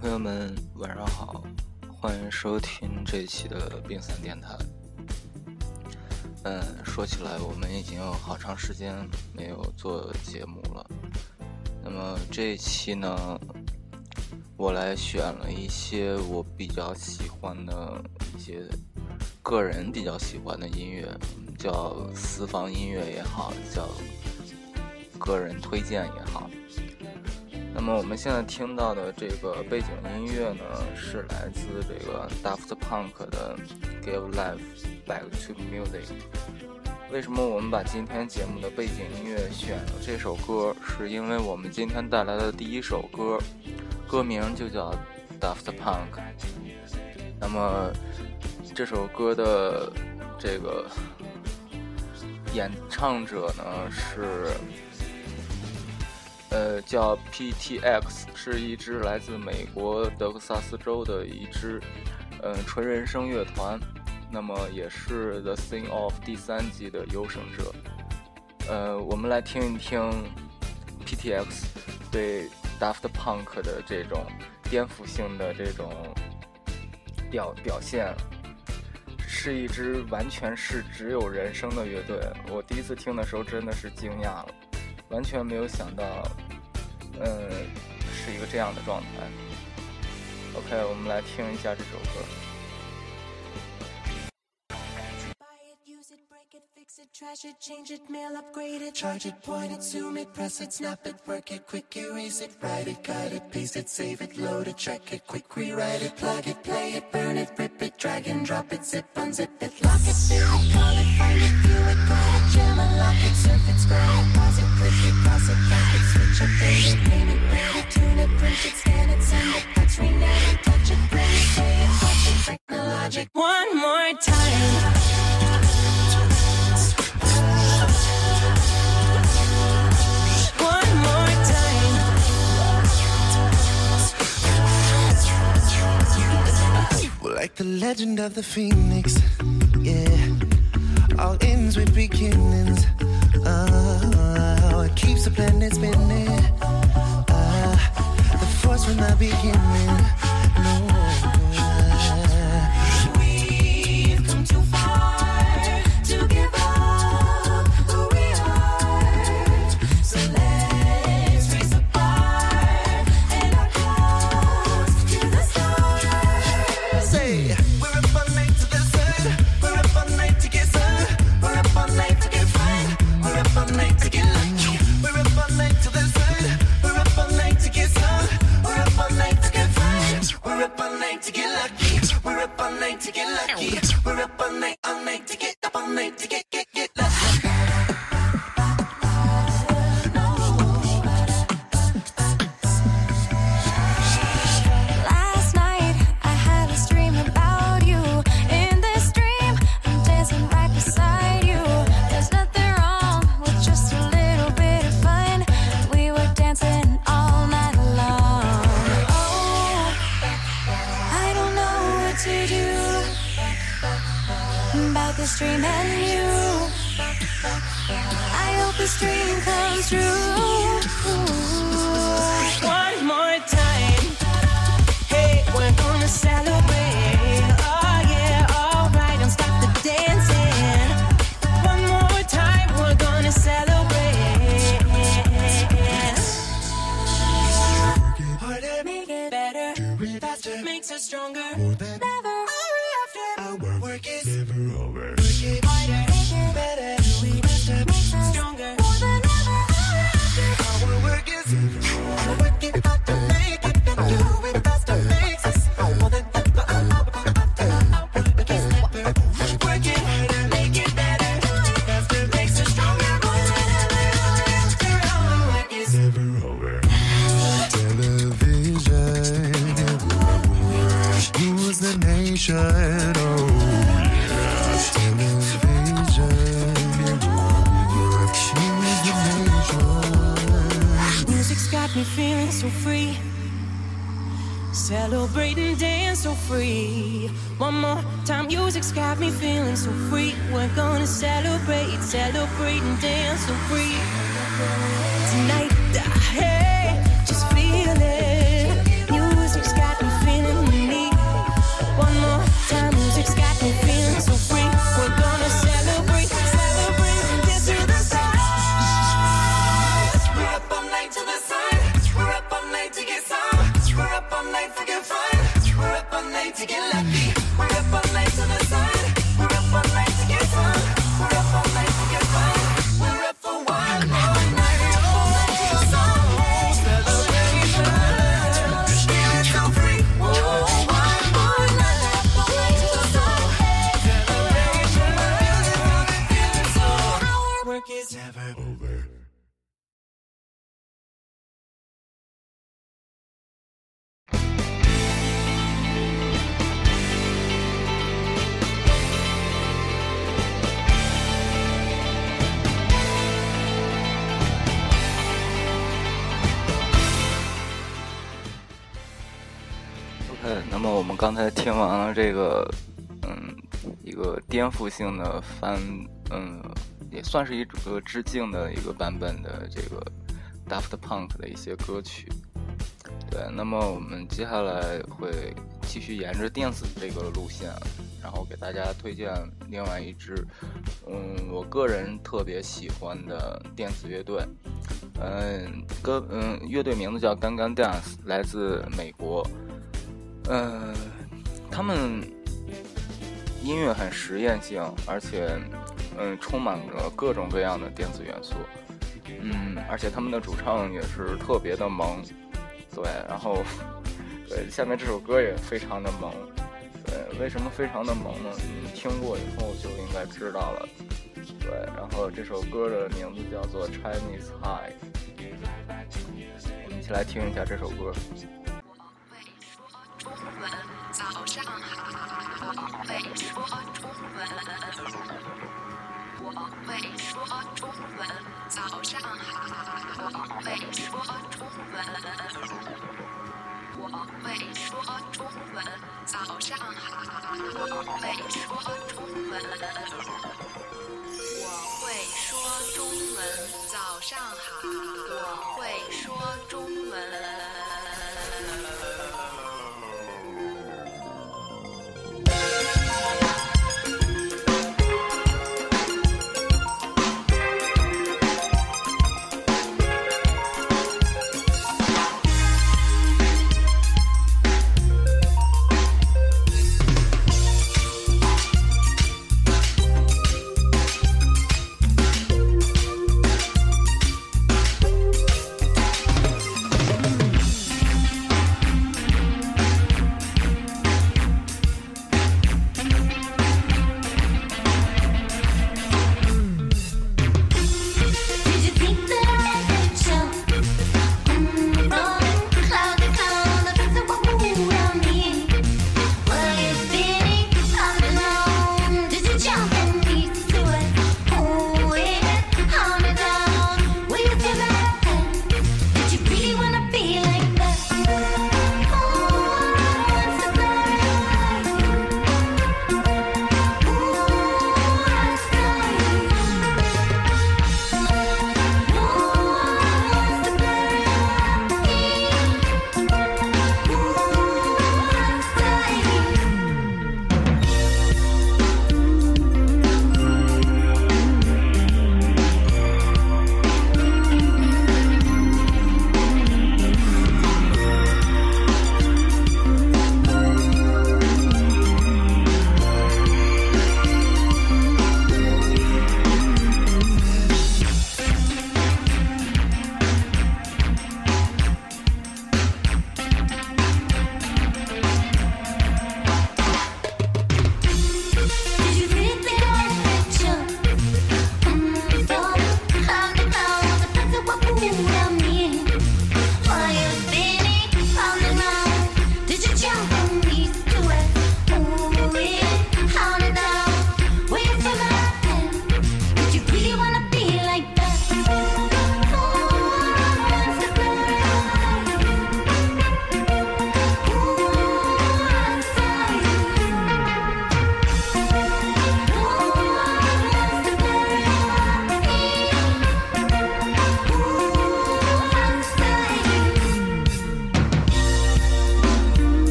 朋友们晚上好欢迎收听这一期的冰伞电台。嗯，说起来，我们已经有好长时间没有做节目了。那么这一期呢，我来选了一些我比较喜欢的一些个人比较喜欢的音乐，叫私房音乐也好，叫个人推荐也好。那么我们现在听到的这个背景音乐呢，是来自这个 Daft Punk 的《Give Life Back to Music》。为什么我们把今天节目的背景音乐选了这首歌？是因为我们今天带来的第一首歌，歌名就叫 Daft Punk。那么这首歌的这个演唱者呢是。呃，叫 PTX，是一支来自美国德克萨斯州的一支，呃，纯人声乐团。那么也是 The Thing of 第三季的优胜者。呃，我们来听一听 PTX 对 Daft Punk 的这种颠覆性的这种表表现，是一支完全是只有人声的乐队。我第一次听的时候真的是惊讶了。完全没有想到，呃，是一个这样的状态。OK，我们来听一下这首歌。Trash it, change it, mail, upgrade it, charge it, point it, zoom it, press it, snap it, work it, quick erase it, write it, cut it, paste it, save it, load it, check it, quick rewrite it, plug it, play it, burn it, rip it, drag and drop it, zip, unzip it, lock it, fill it, call it, find it, view it, call it, jam, unlock it, surf it, scroll it, pause it, click it, cross it, back it, switch, update it, name it, read it, tune it, print it, scan it, send it, fax, rename it, touch it, bring it, pay it, watch it, technologic, one more time. Like the legend of the phoenix, yeah. All ends with beginnings. Oh, it keeps the planet spinning. Uh, the force from the beginning. 刚才听完了这个，嗯，一个颠覆性的翻，嗯，也算是一个致敬的一个版本的这个 Daft Punk 的一些歌曲。对，那么我们接下来会继续沿着电子这个路线，然后给大家推荐另外一支，嗯，我个人特别喜欢的电子乐队。嗯，歌，嗯，乐队名字叫 Gang Gang Dance，来自美国。嗯，他们音乐很实验性，而且嗯，充满着各种各样的电子元素。嗯，而且他们的主唱也是特别的萌。对，然后对，下面这首歌也非常的萌。对，为什么非常的萌呢？你听过以后就应该知道了。对，然后这首歌的名字叫做《Chinese High》，我们一起来听一下这首歌。早上好，会说中文。我会说中文，早上好，会说中文。我会说中文，早上好，会说中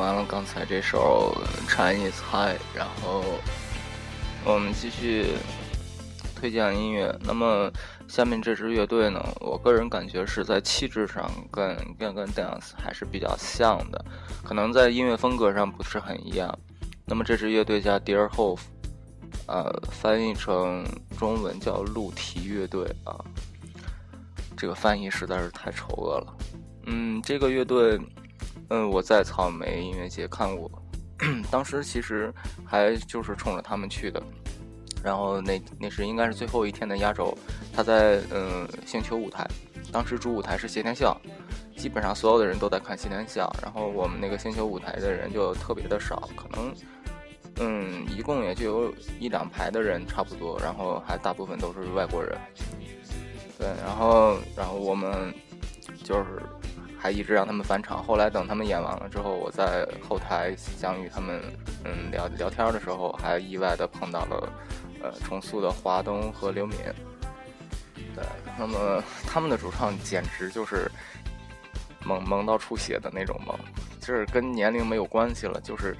完了刚才这首《Chinese High》，然后我们继续推荐音乐。那么下面这支乐队呢，我个人感觉是在气质上跟跟跟 Dance 还是比较像的，可能在音乐风格上不是很一样。那么这支乐队叫 Dear Hope，呃，翻译成中文叫鹿蹄乐队啊。这个翻译实在是太丑恶了。嗯，这个乐队，嗯，我在草莓音乐节看过，当时其实还就是冲着他们去的。然后那那是应该是最后一天的压轴，他在嗯星球舞台，当时主舞台是谢天笑，基本上所有的人都在看谢天笑，然后我们那个星球舞台的人就特别的少，可能嗯一共也就有一两排的人差不多，然后还大部分都是外国人。对，然后然后我们就是还一直让他们返场。后来等他们演完了之后，我在后台想与他们嗯聊聊天的时候，还意外的碰到了呃重塑的华东和刘敏。对，那么他们的主唱简直就是萌萌到出血的那种萌，就是跟年龄没有关系了，就是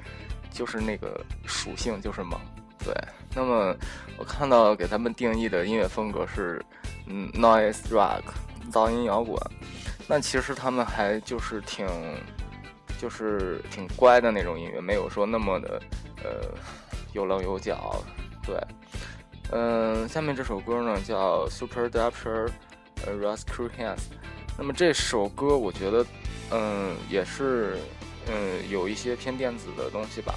就是那个属性就是萌。对，那么我看到给他们定义的音乐风格是，嗯，noise rock，噪音摇滚。那其实他们还就是挺，就是挺乖的那种音乐，没有说那么的，呃，有棱有角。对，嗯、下面这首歌呢叫 Super Adapter，呃，Rescue Hands。那么这首歌我觉得，嗯、也是，嗯、有一些偏电子的东西吧。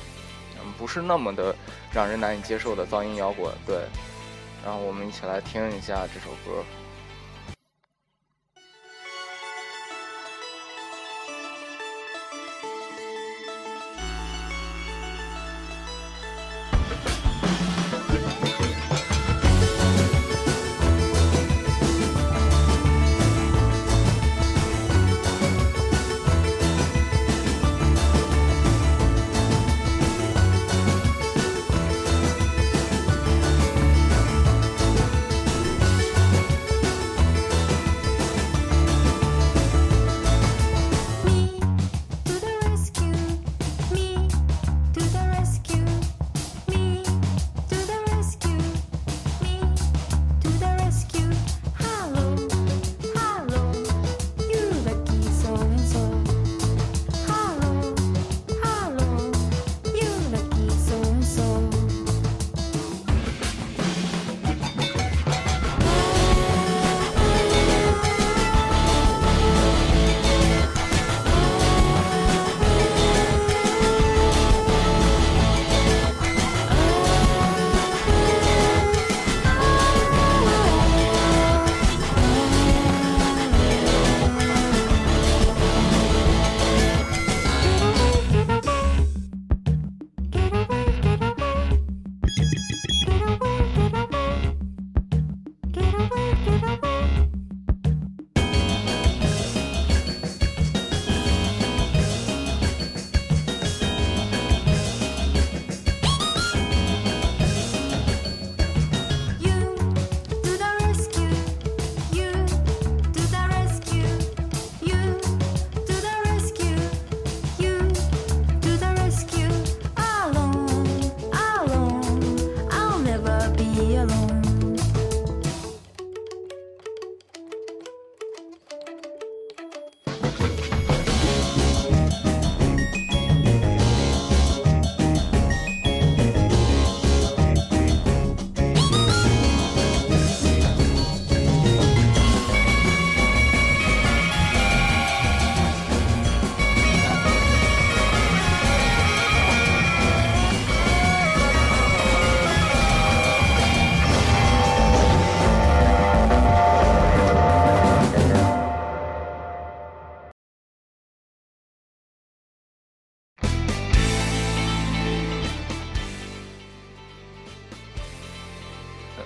嗯，不是那么的让人难以接受的噪音摇滚，对。然后我们一起来听一下这首歌。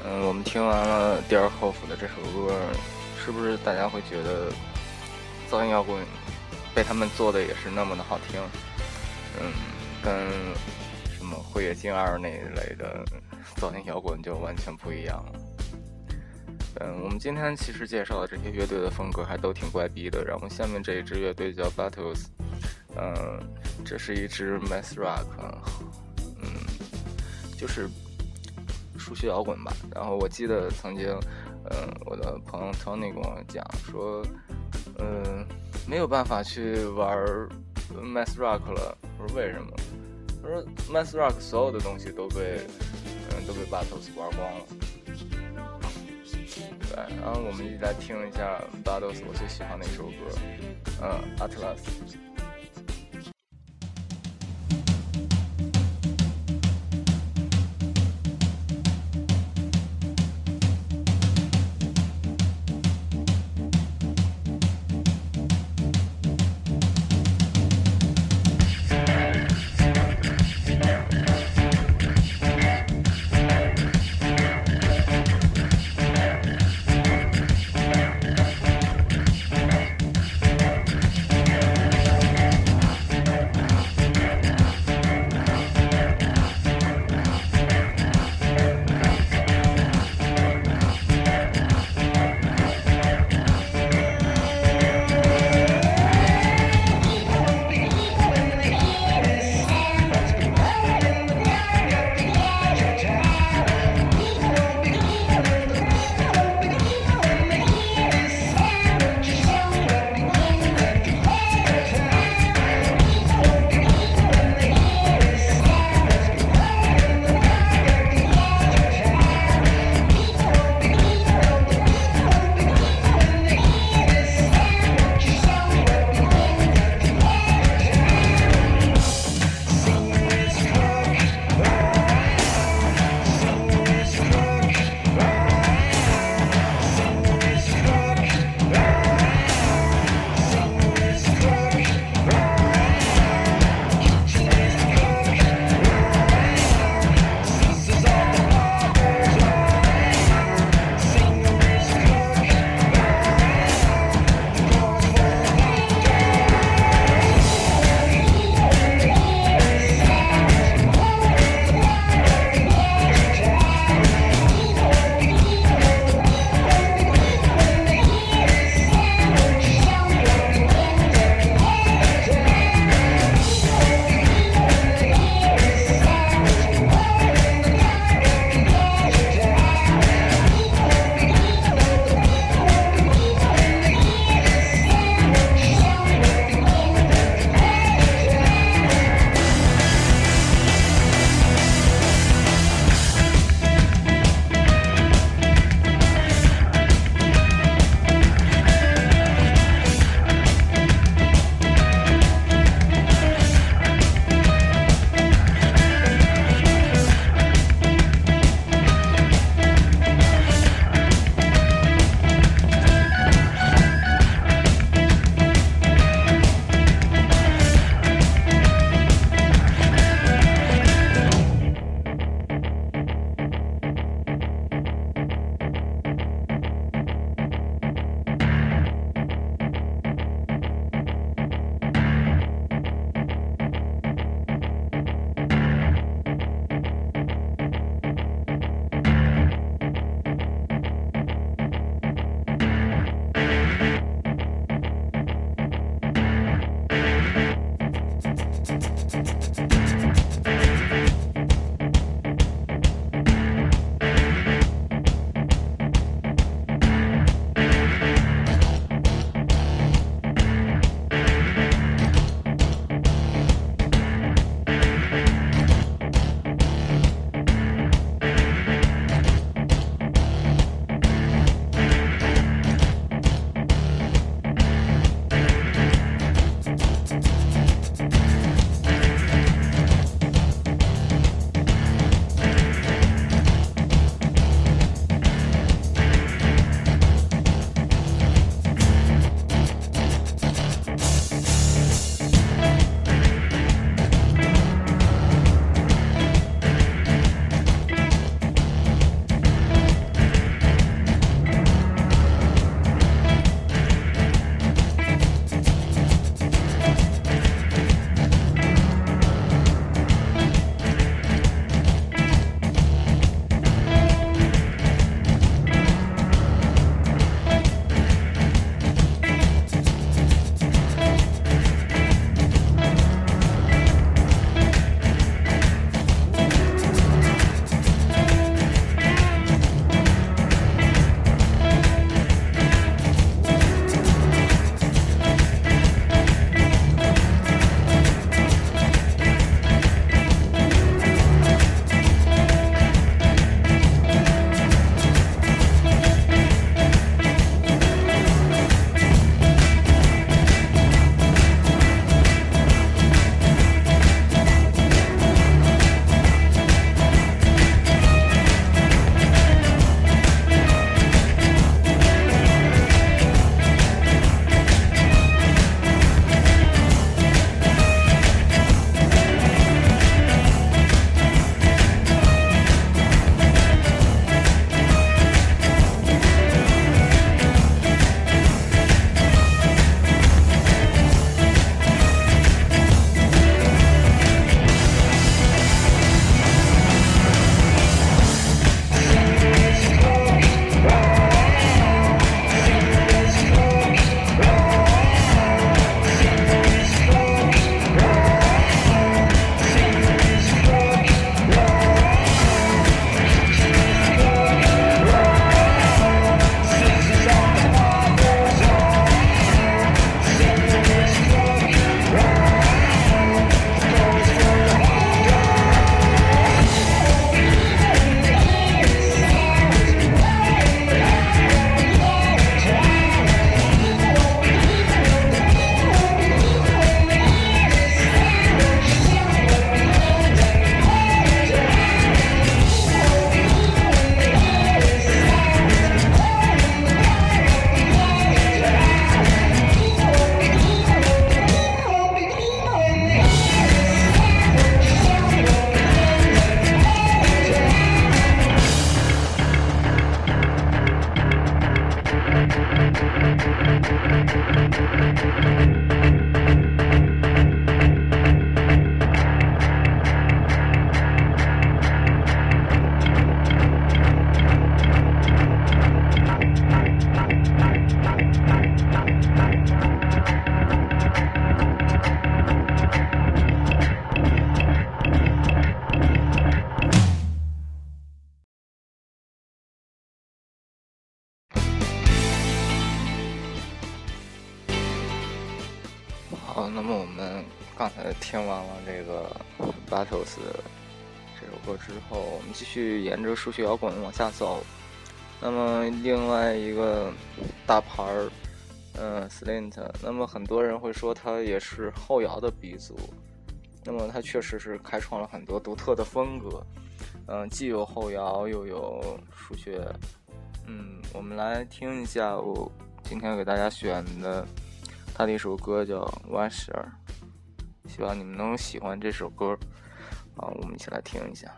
嗯，我们听完了 Dear Hope 的这首歌，是不是大家会觉得噪音摇滚被他们做的也是那么的好听？嗯，跟什么辉夜姬二那一类的噪音摇滚就完全不一样了。嗯，我们今天其实介绍的这些乐队的风格还都挺怪逼的。然后下面这一支乐队叫 Battles，嗯，这是一支 math rock，嗯，就是数学摇滚吧。然后我记得曾经，嗯，我的朋友 Tony 跟我讲说，嗯，没有办法去玩 Mass Rock 了。我说为什么？他说 Mass Rock 所有的东西都被，嗯，都被 Battles 玩光了。对，然后我们一起来听一下 Battles 我最喜欢的一首歌，嗯。Atlas 听完了这个 Battles 这首歌之后，我们继续沿着数学摇滚往下走。那么另外一个大牌儿，嗯，Slint，那么很多人会说他也是后摇的鼻祖。那么他确实是开创了很多独特的风格，嗯，既有后摇又有数学。嗯，我们来听一下我今天给大家选的他的一首歌叫《Washer》，希望你们能喜欢这首歌。啊，我们一起来听一下。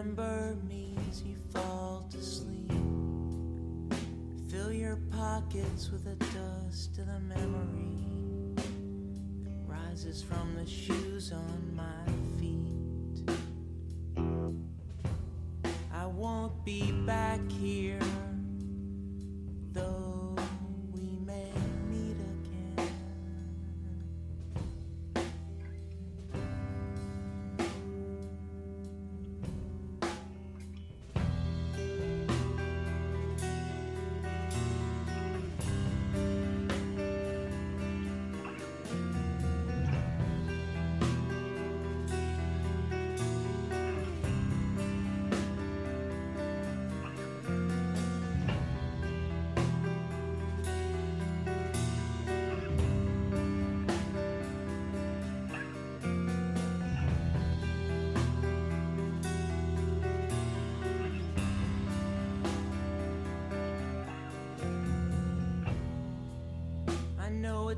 Remember me as you fall to sleep. Fill your pockets with the dust of the memory that rises from the shoes on my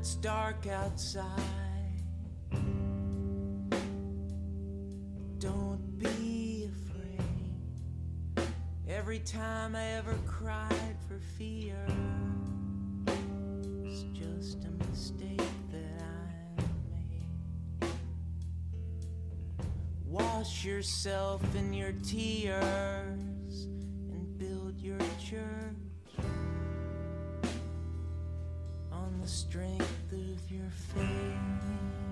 it's dark outside. Don't be afraid. Every time I ever cried for fear, it's just a mistake that I made. Wash yourself in your tears and build your church the strength of your faith.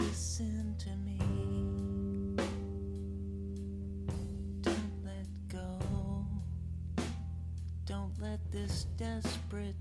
listen to me. Don't let go. Don't let this desperate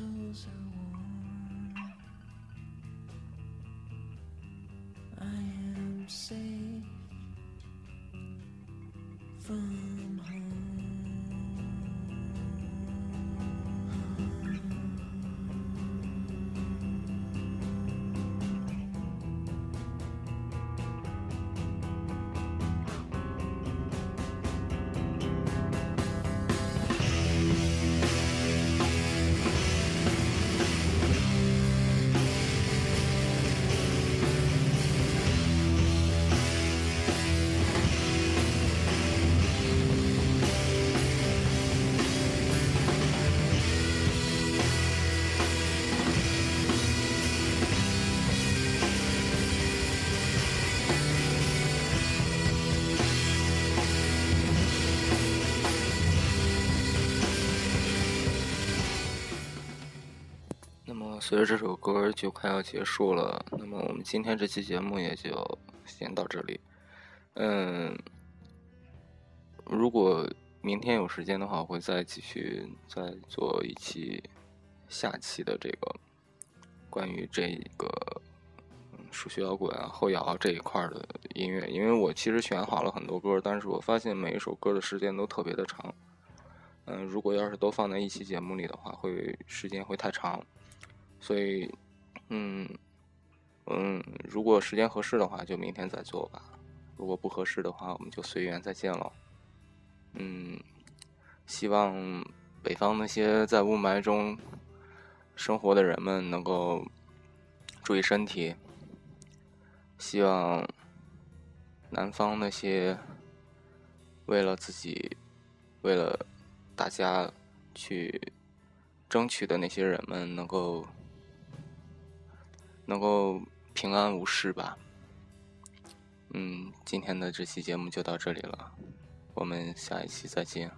Are warm. I am safe from 随着这首歌就快要结束了，那么我们今天这期节目也就先到这里。嗯，如果明天有时间的话，我会再继续再做一期下期的这个关于这个数学摇滚啊、后摇这一块的音乐，因为我其实选好了很多歌，但是我发现每一首歌的时间都特别的长。嗯，如果要是都放在一期节目里的话，会时间会太长。所以，嗯嗯，如果时间合适的话，就明天再做吧；如果不合适的话，我们就随缘再见喽。嗯，希望北方那些在雾霾中生活的人们能够注意身体。希望南方那些为了自己、为了大家去争取的那些人们能够能够平安无事吧。嗯，今天的这期节目就到这里了，我们下一期再见。